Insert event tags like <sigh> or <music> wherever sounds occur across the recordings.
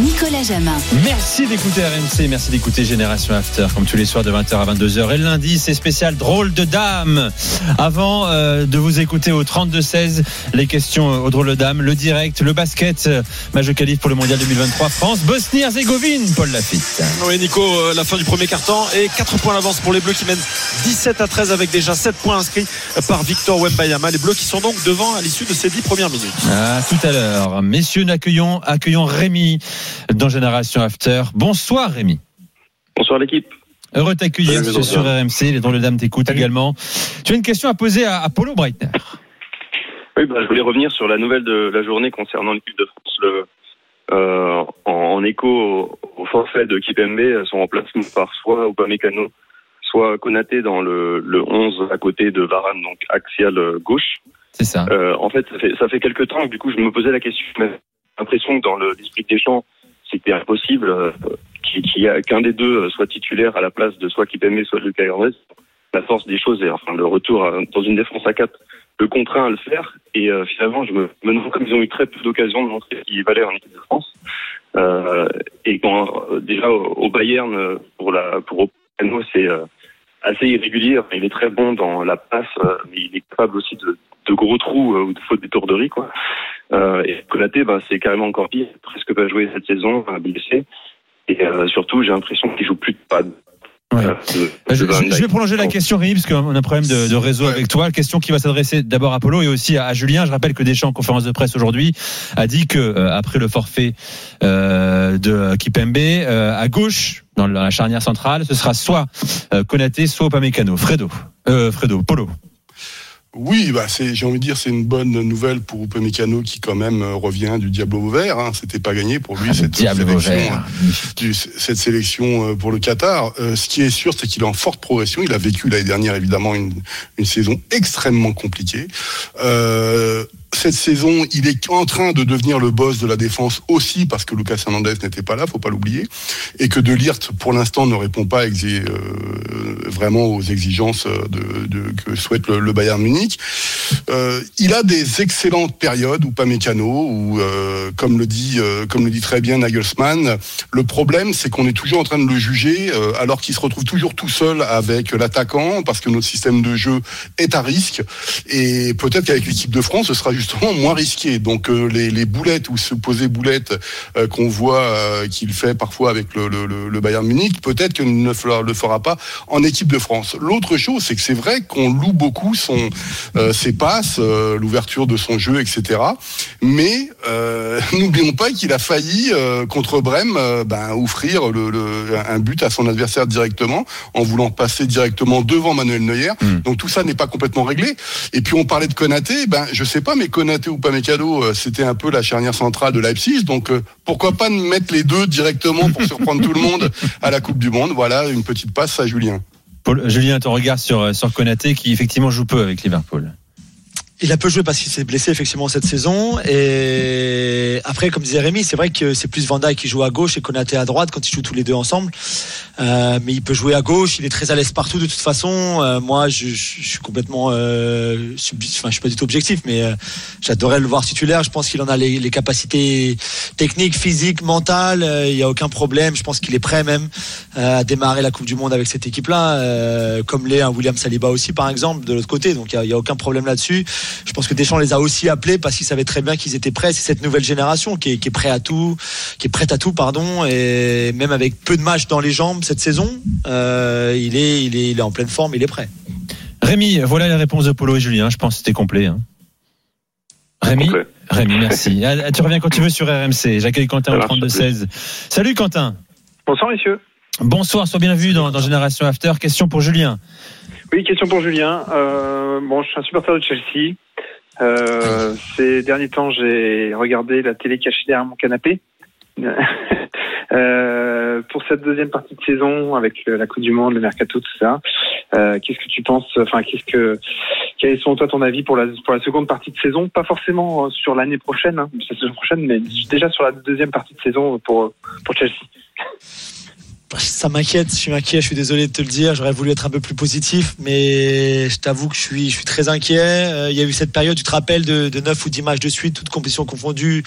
Nicolas Jamin. Merci d'écouter RMC, merci d'écouter Génération After, comme tous les soirs de 20h à 22h. Et le lundi, c'est spécial drôle de dame. Avant euh, de vous écouter au 32-16, les questions euh, au drôle de dame, le direct, le basket, euh, match de qualif pour le mondial 2023, France, Bosnie-Herzégovine, Paul Lafitte. Oui, Nico, euh, la fin du premier quart-temps et 4 points d'avance pour les Bleus qui mènent 17 à 13 avec déjà 7 points inscrits par Victor Wembayama. Les Bleus qui sont donc devant à l'issue de ces 10 premières minutes. Ah, tout à l'heure. Messieurs, nous accueillons, accueillons Rémi dans Génération After. Bonsoir Rémi. Bonsoir l'équipe. Heureux de t'accueillir sur, sur. RMC. Les drôles de dames t'écoutent également. Tu as une question à poser à Apollo Breitner. Oui, bah, je voulais revenir sur la nouvelle de la journée concernant l'équipe de France. Le, euh, en, en écho au, au forfait de Kipembe, son remplacement par soit Upamecano, soit Konaté dans le, le 11 à côté de Varane, donc axial gauche. C'est ça. Euh, en fait, ça fait, ça fait quelques temps que du coup, je me posais la question. L'impression que dans le- l'esprit des champs, c'était impossible euh, qu'un des deux euh, soit titulaire à la place de soit Kipembe, soit Lucas Hernandez. La force des choses et enfin le retour dans une défense à 4 le contraint à le faire. Et euh, finalement, je me, me demande comme ils ont eu très peu d'occasions de montrer qu'ils valaient en équipe de France. Et quand déjà au, Bayern pour la pour c'est assez irrégulier. Il est très bon dans la passe, mais il est capable aussi de, de gros trous euh, ou de fautes d'étourderie, quoi. Euh, et Konaté, ben, c'est carrément encore pire. Presque pas joué cette saison, blessé. Et euh, surtout, j'ai l'impression qu'il joue plus de. Ouais. euh, Bah, Je, vais prolonger la question, Rémi, parce qu'on a un problème de, de réseau avec toi. Question qui va s'adresser d'abord à Polo et aussi à, à Julien. Je rappelle que Deschamps, en conférence de presse aujourd'hui, a dit que euh, après le forfait euh, de Kipembe, euh, à gauche, dans la charnière centrale, ce sera soit euh, Konaté, soit Upamecano. Fredo. Euh, Fredo. Polo. Oui, bah c'est, j'ai envie de dire, c'est une bonne nouvelle pour Upamecano qui quand même euh, revient du diable au vert. Hein. C'était pas gagné pour lui cette sélection, mauvais. euh, du- cette sélection euh, pour le Qatar. Euh, ce qui est sûr, c'est qu'il est en forte progression. Il a vécu l'année dernière évidemment une, une saison extrêmement compliquée. Euh, cette saison, il est en train de devenir le boss de la défense aussi parce que Lucas Hernandez n'était pas là, faut pas l'oublier, et que De Ligt, pour l'instant, ne répond pas euh, vraiment aux exigences de, de- que souhaite le, Bayern Munich. Euh, il a des excellentes périodes, ou pas mécano, ou euh, comme le dit, euh, comme le dit très bien Nagelsmann. Le problème, c'est qu'on est toujours en train de le juger, euh, alors qu'il se retrouve toujours tout seul avec l'attaquant, parce que notre système de jeu est à risque. Et peut-être qu'avec l'équipe de France, ce sera justement moins risqué. Donc euh, les, les boulettes ou supposées boulettes euh, qu'on voit euh, qu'il fait parfois avec le, le, le- Bayern Munich, peut-être qu'il ne le fera pas en équipe de France. L'autre chose, c'est que c'est vrai qu'on loue beaucoup son, euh, ses passes, euh, l'ouverture de son jeu, etc. Mais euh, <laughs> n'oublions pas qu'il a failli euh, contre Brême ben, offrir le, le- un but à son adversaire directement en voulant passer directement devant Manuel Neuer. Mm. Donc tout ça n'est pas complètement réglé. Et puis on parlait de Konaté, ben je sais pas, mais Konaté ou Pamecano, euh, c'était un peu la charnière centrale de Leipzig. Donc euh, pourquoi pas mettre les deux directement pour surprendre tout le monde à la Coupe du Monde? Voilà une petite passe à Julien. Julien, ton regard sur, sur Konaté qui effectivement joue peu avec Liverpool. Il a peu joué parce qu'il s'est blessé effectivement cette saison. Et après, comme disait Rémi, c'est vrai que c'est plus Van Dijk qui joue à gauche et Konaté à droite quand ils jouent tous les deux ensemble. Euh, mais il peut jouer à gauche. Il est très à l'aise partout de toute façon. Euh, moi, je, je- suis complètement, euh, sub- enfin, je suis pas du tout objectif, mais euh, j'adorais le voir titulaire. Je pense qu'il en a les, les capacités techniques, physiques, mentales. Euh, Il y a aucun problème. Je pense qu'il est prêt même euh, à démarrer la Coupe du Monde avec cette équipe-là, comme l'est un William Saliba aussi par exemple de l'autre côté. Donc il y a- il y a aucun problème là-dessus. Je pense que Deschamps les a aussi appelés parce qu'il savait très bien qu'ils étaient prêts. C'est cette nouvelle génération qui est, qui est à tout, qui est prête à tout, pardon. Et même avec peu de matchs dans les jambes cette saison, euh, il, est, il, est, il est en pleine forme, il est prêt. Rémi, voilà les réponses de Polo et Julien. Je pense que c'était complet. hein. Rémi, Complet. Rémi, merci. <laughs> Ah, tu reviens quand tu veux sur RMC. J'accueille Quentin au marche, 32-16. Salut Quentin. Bonsoir messieurs. Bonsoir, sois bienvenue dans, dans Génération After. Question pour Julien. Oui, question pour Julien. Euh, bon, je suis un supporter de Chelsea. Euh, ces derniers temps, j'ai regardé la télé cachée derrière mon canapé. <laughs> Euh, pour cette deuxième partie de saison, avec la Coupe du Monde, le Mercato, tout ça, euh, qu'est-ce que tu penses Enfin, qu'est-ce que quel est selon toi ton avis pour la pour la seconde partie de saison? Pas forcément euh, sur l'année prochaine, hein, cette saison prochaine, mais déjà sur la deuxième partie de saison pour pour Chelsea. Ça m'inquiète, je suis inquiet, je suis désolé de te le dire, j'aurais voulu être un peu plus positif, mais je t'avoue que je suis, je suis très inquiet. Euh, il y a eu cette période, tu te rappelles, de, de 9 ou 10 matchs de suite, toutes compétitions confondues,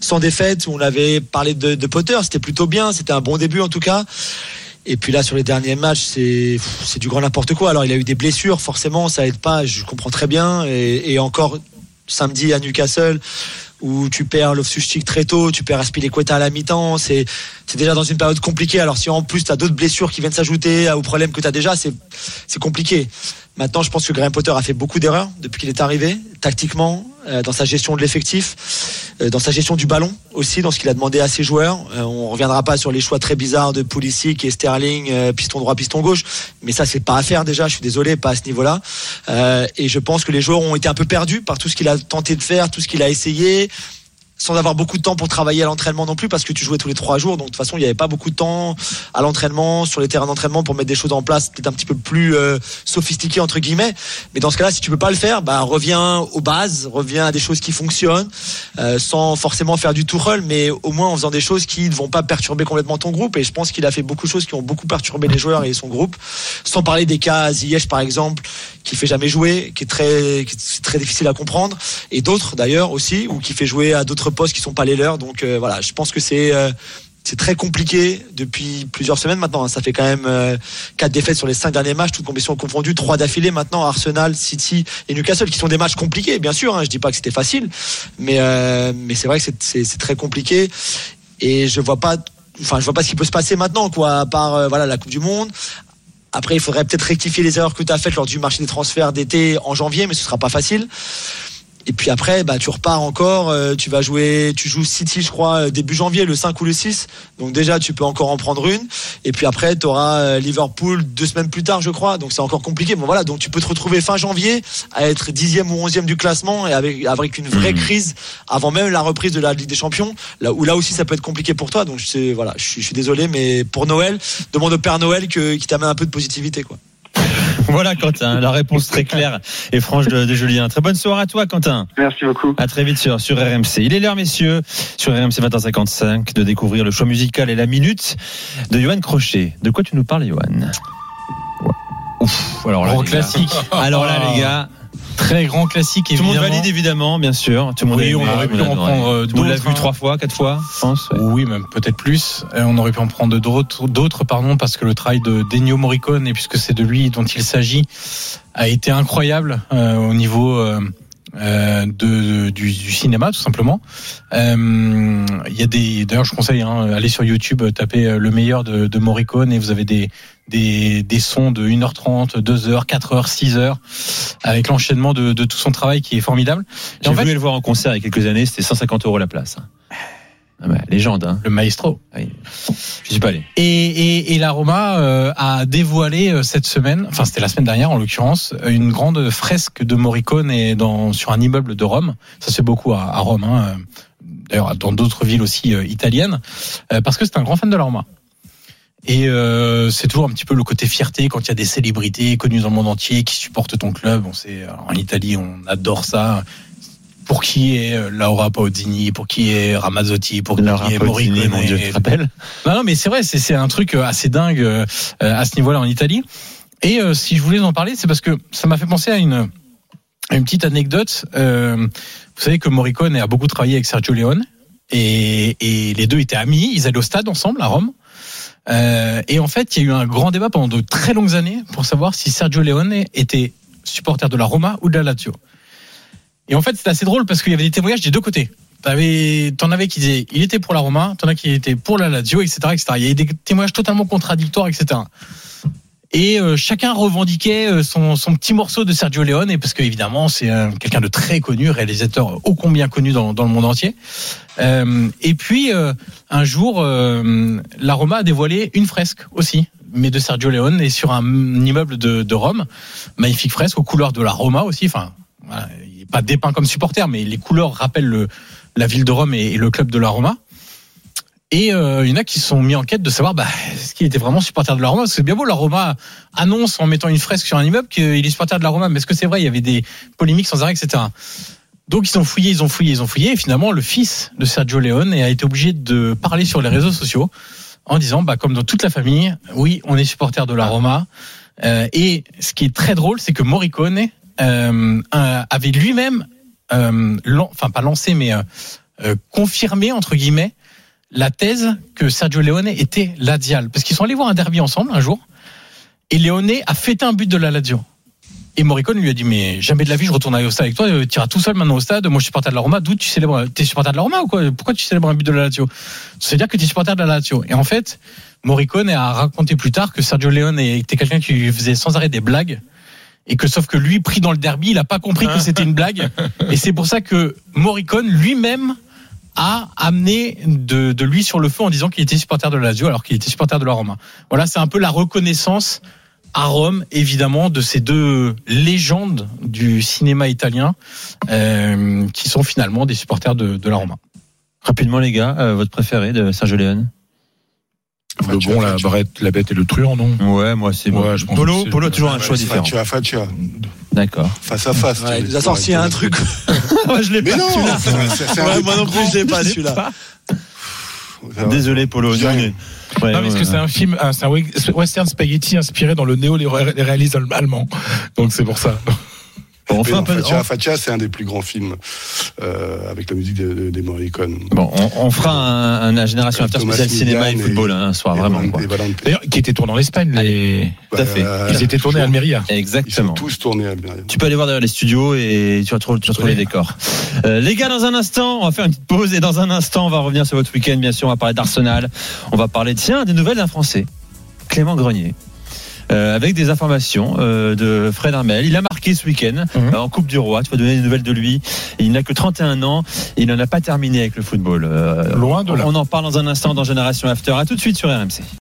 sans défaite, où on avait parlé de, Potter, c'était plutôt bien, c'était un bon début en tout cas. Et puis là, sur les derniers matchs, c'est du grand n'importe quoi. Alors, il a eu des blessures, forcément, ça aide pas. Je comprends très bien. Et encore samedi à Newcastle, où tu perds Loftus-Cheek très tôt, tu perds Aspilicueta à la mi-temps. C'est déjà dans une période compliquée. Alors, si en plus tu as d'autres blessures qui viennent s'ajouter aux problèmes que tu as déjà, c'est compliqué. Maintenant, je pense que Graham Potter a fait beaucoup d'erreurs depuis qu'il est arrivé, tactiquement, euh, dans sa gestion de l'effectif, dans sa gestion du ballon aussi, dans ce qu'il a demandé à ses joueurs. Euh, on reviendra pas sur les choix très bizarres de Pulisic et Sterling, euh, piston droit, piston gauche, mais ça c'est pas à faire déjà. Je suis désolé, pas à ce niveau-là. Euh, et je pense que les joueurs ont été un peu perdus par tout ce qu'il a tenté de faire, tout ce qu'il a essayé sans avoir beaucoup de temps pour travailler à l'entraînement non plus parce que tu jouais tous les trois jours. Donc de toute façon il n'y avait pas beaucoup de temps à l'entraînement sur les terrains d'entraînement pour mettre des choses en place peut-être un petit peu plus euh, sophistiquées entre guillemets. Mais dans ce cas-là si tu peux pas le faire bah reviens aux bases reviens à des choses qui fonctionnent euh, sans forcément faire du tout mais au moins en faisant des choses qui ne vont pas perturber complètement ton groupe. Et je pense qu'il a fait beaucoup de choses qui ont beaucoup perturbé les joueurs et son groupe. Sans parler des cas Ziyech par exemple qui fait jamais jouer qui est très qui est très difficile à comprendre. Et d'autres d'ailleurs aussi ou qui fait jouer à d'autres postes qui sont pas les leurs. Donc euh, voilà, je pense que c'est euh, c'est très compliqué depuis plusieurs semaines maintenant. hein. Ça fait quand même euh, quatre défaites sur les cinq derniers matchs, toutes compétitions confondues, trois d'affilée maintenant. Arsenal, City et Newcastle, qui sont des matchs compliqués, bien sûr. Hein. Je dis pas que c'était facile, mais euh, mais c'est vrai que c'est- très compliqué. Et je vois pas, enfin je vois pas ce qui peut se passer maintenant, quoi. À part voilà la Coupe du Monde. Après, il faudrait peut-être rectifier les erreurs que tu as faites lors du marché des transferts d'été en janvier, mais ce sera pas facile. Et puis après, bah, tu repars encore, euh, tu vas jouer, tu joues City, je crois, euh, début janvier, le 5 ou le 6. Donc déjà, tu peux encore en prendre une. Et puis après, tu auras Liverpool deux semaines plus tard, je crois. Donc c'est encore compliqué. Bon voilà, donc tu peux te retrouver fin janvier à être dixième ou onzième du classement et avec, avec une vraie crise avant même la reprise de la Ligue des Champions. Là où là aussi, ça peut être compliqué pour toi. Donc c'est voilà, je suis, je suis désolé, mais pour Noël, demande au Père Noël que, qui t'amène un peu de positivité, quoi. <laughs> Voilà, Quentin, la réponse très claire et franche de, de Julien. Très bonne soirée à toi, Quentin. Merci beaucoup. À très vite sur, sur RMC. Il est l'heure, messieurs, sur RMC 20h55, de découvrir le choix musical et la minute de Johan Crochet. De quoi tu nous parles, Johan? Ouf, alors là, Gros les gars. classique. Alors là, <laughs> les gars, Très grand classique, tout le monde évidemment. valide évidemment, bien sûr. Tout le monde Oui, on aurait pu en prendre, euh, On l'a vu hein. trois fois, quatre fois, je pense. ouais. Oui, même peut-être plus. Euh, on aurait pu en prendre d'autres, d'autres, pardon, parce que le travail de Dennio Morricone, et puisque c'est de lui dont il s'agit, a été incroyable euh, au niveau euh, euh, de, du, du cinéma, tout simplement. Euh, Il y a des, d'ailleurs, je conseille, hein, allez sur YouTube, euh, tapez euh, le meilleur de, de Morricone, et vous avez des des, des sons de 1h30, 2h, 4h, 6h, avec l'enchaînement de, de tout son travail qui est formidable. J'ai en fait, voulu le voir en concert il y a quelques années, c'était 150 euros la place. Ah bah, légende, hein. le maestro. Oui. Je suis pas allé. Et, et, et la Roma euh, a dévoilé euh, cette semaine, enfin c'était la semaine dernière en l'occurrence, une grande fresque de Morricone et dans, sur un immeuble de Rome. Ça c'est beaucoup à, à Rome, hein, d'ailleurs dans d'autres villes aussi euh, italiennes, euh, parce que c'est un grand fan de la Roma. Et euh, c'est toujours un petit peu le côté fierté quand il y a des célébrités connues dans le monde entier qui supportent ton club. On sait, en Italie, on adore ça. Pour qui est euh, Laura Pausini, pour qui est Ramazzotti, pour qui est Morricone. mon Dieu, Non, non, mais c'est vrai, c'est un truc euh, assez dingue euh, à ce niveau-là en Italie. Et euh, si je voulais en parler, c'est parce que ça m'a fait penser à une, à une petite anecdote. Euh, vous savez que Morricone a beaucoup travaillé avec Sergio Leone et, et les deux étaient amis. Ils allaient au stade ensemble à Rome. Euh, et en fait, il y a eu un grand débat pendant de très longues années pour savoir si Sergio Leone était supporter de la Roma ou de la Lazio. Et en fait, c'était assez drôle parce qu'il y avait des témoignages des deux côtés. T'en avais qui disaient il était pour la Roma, t'en as qui étaient pour la Lazio, etc., etc. Il y avait des témoignages totalement contradictoires, etc. Et euh, chacun revendiquait euh, son, petit morceau de Sergio Leone, parce qu'évidemment c'est euh, quelqu'un de très connu, réalisateur ô combien connu dans, le monde entier. Et puis un jour, la Roma a dévoilé une fresque aussi, mais de Sergio Leone, et sur un immeuble de, de Rome, magnifique fresque aux couleurs de la Roma aussi. Enfin, voilà, pas dépeint comme supporter, mais les couleurs rappellent le, la ville de Rome et, le club de la Roma. Et euh, il y en a qui sont mis en quête de savoir bah, est-ce qu'il était vraiment supporter de la Roma? Parce que c'est bien beau, la Roma annonce en mettant une fresque sur un immeuble qu'il est supporter de la Roma. Mais est-ce que c'est vrai? Il y avait des polémiques sans arrêt, etc. Donc ils ont fouillé, ils ont fouillé, ils ont fouillé. Et finalement, le fils de Sergio Leone a été obligé de parler sur les réseaux sociaux en disant, bah, comme dans toute la famille, oui, on est supporter de la Roma. Euh, et ce qui est très drôle, c'est que Morricone euh, avait lui-même, euh, enfin pas lancé, mais euh, confirmé entre guillemets la thèse que Sergio Leone était Ladial, parce qu'ils sont allés voir un derby ensemble un jour, et Leone a fêté un but de la Lazio. Et Morricone lui a dit mais jamais de la vie je retourne au stade avec toi, tu iras tout seul maintenant au stade. Moi je suis supporter de la Roma, d'où tu célèbres T'es supporter de la Roma ou quoi? Pourquoi tu célèbres un but de la Lazio? C'est-à-dire que tu es supporter de la Lazio. Et en fait, Morricone a raconté plus tard que Sergio Leone était quelqu'un qui lui faisait sans arrêt des blagues et que sauf que lui pris dans le derby, il a pas compris que c'était une blague <laughs> et c'est pour ça que Morricone lui-même a amené de, de lui sur le feu en disant qu'il était supporter de la Lazio alors qu'il était supporter de la Roma. Voilà, c'est un peu la reconnaissance à Rome, évidemment, de ces deux légendes du cinéma italien euh, qui sont finalement des supporters de, de la Roma. Rapidement, les gars, euh, votre préféré de Sergio Leone Le bon, la, barrette, la bête et le truand, non Ouais, moi c'est Ouais, pense Polo, Polo a toujours un choix différent. Faccia, Faccia. D'accord. Face à face. Ouais, tu il nous a sorti un truc. <laughs> Moi, je l'ai Mais pas. non, celui-là. moi non plus, je l'ai pas <laughs> celui-là. Désolé, Polo. Ouais, non, mais parce ouais, que c'est un film, un- c'est un western spaghetti inspiré dans le néo-réalisme allemand. Donc c'est pour ça. Bon, on un non, peu. Faccia, Faccia, c'est un des plus grands films euh, avec la musique de- de- des Morricone. Bon, on, on fera un, un génération after spécial cinéma et Millian football hein, un soir, Et vraiment. Quoi. et. D'ailleurs, qui était tourné en Espagne, les... Tout à fait. Euh, ils étaient tournés à Almeria. Ils sont Exactement. tous tournés à Almeria. Tu peux aller voir derrière les studios et tu retrouves, tu retrouves les décors. Euh, les gars, dans un instant, on va faire une petite pause et dans un instant, on va revenir sur votre week-end. Bien sûr, on va parler d'Arsenal. On va parler, tiens, des nouvelles d'un Français, Clément Grenier. Euh, avec des informations euh, de Fred Armel. Il a marqué ce week-end Mhm. euh, en Coupe du Roi. Tu vas donner des nouvelles de lui. Il n'a que 31 ans. Et il n'en a pas terminé avec le football. Loin de là. On en parle dans un instant dans Génération After. À tout de suite sur RMC.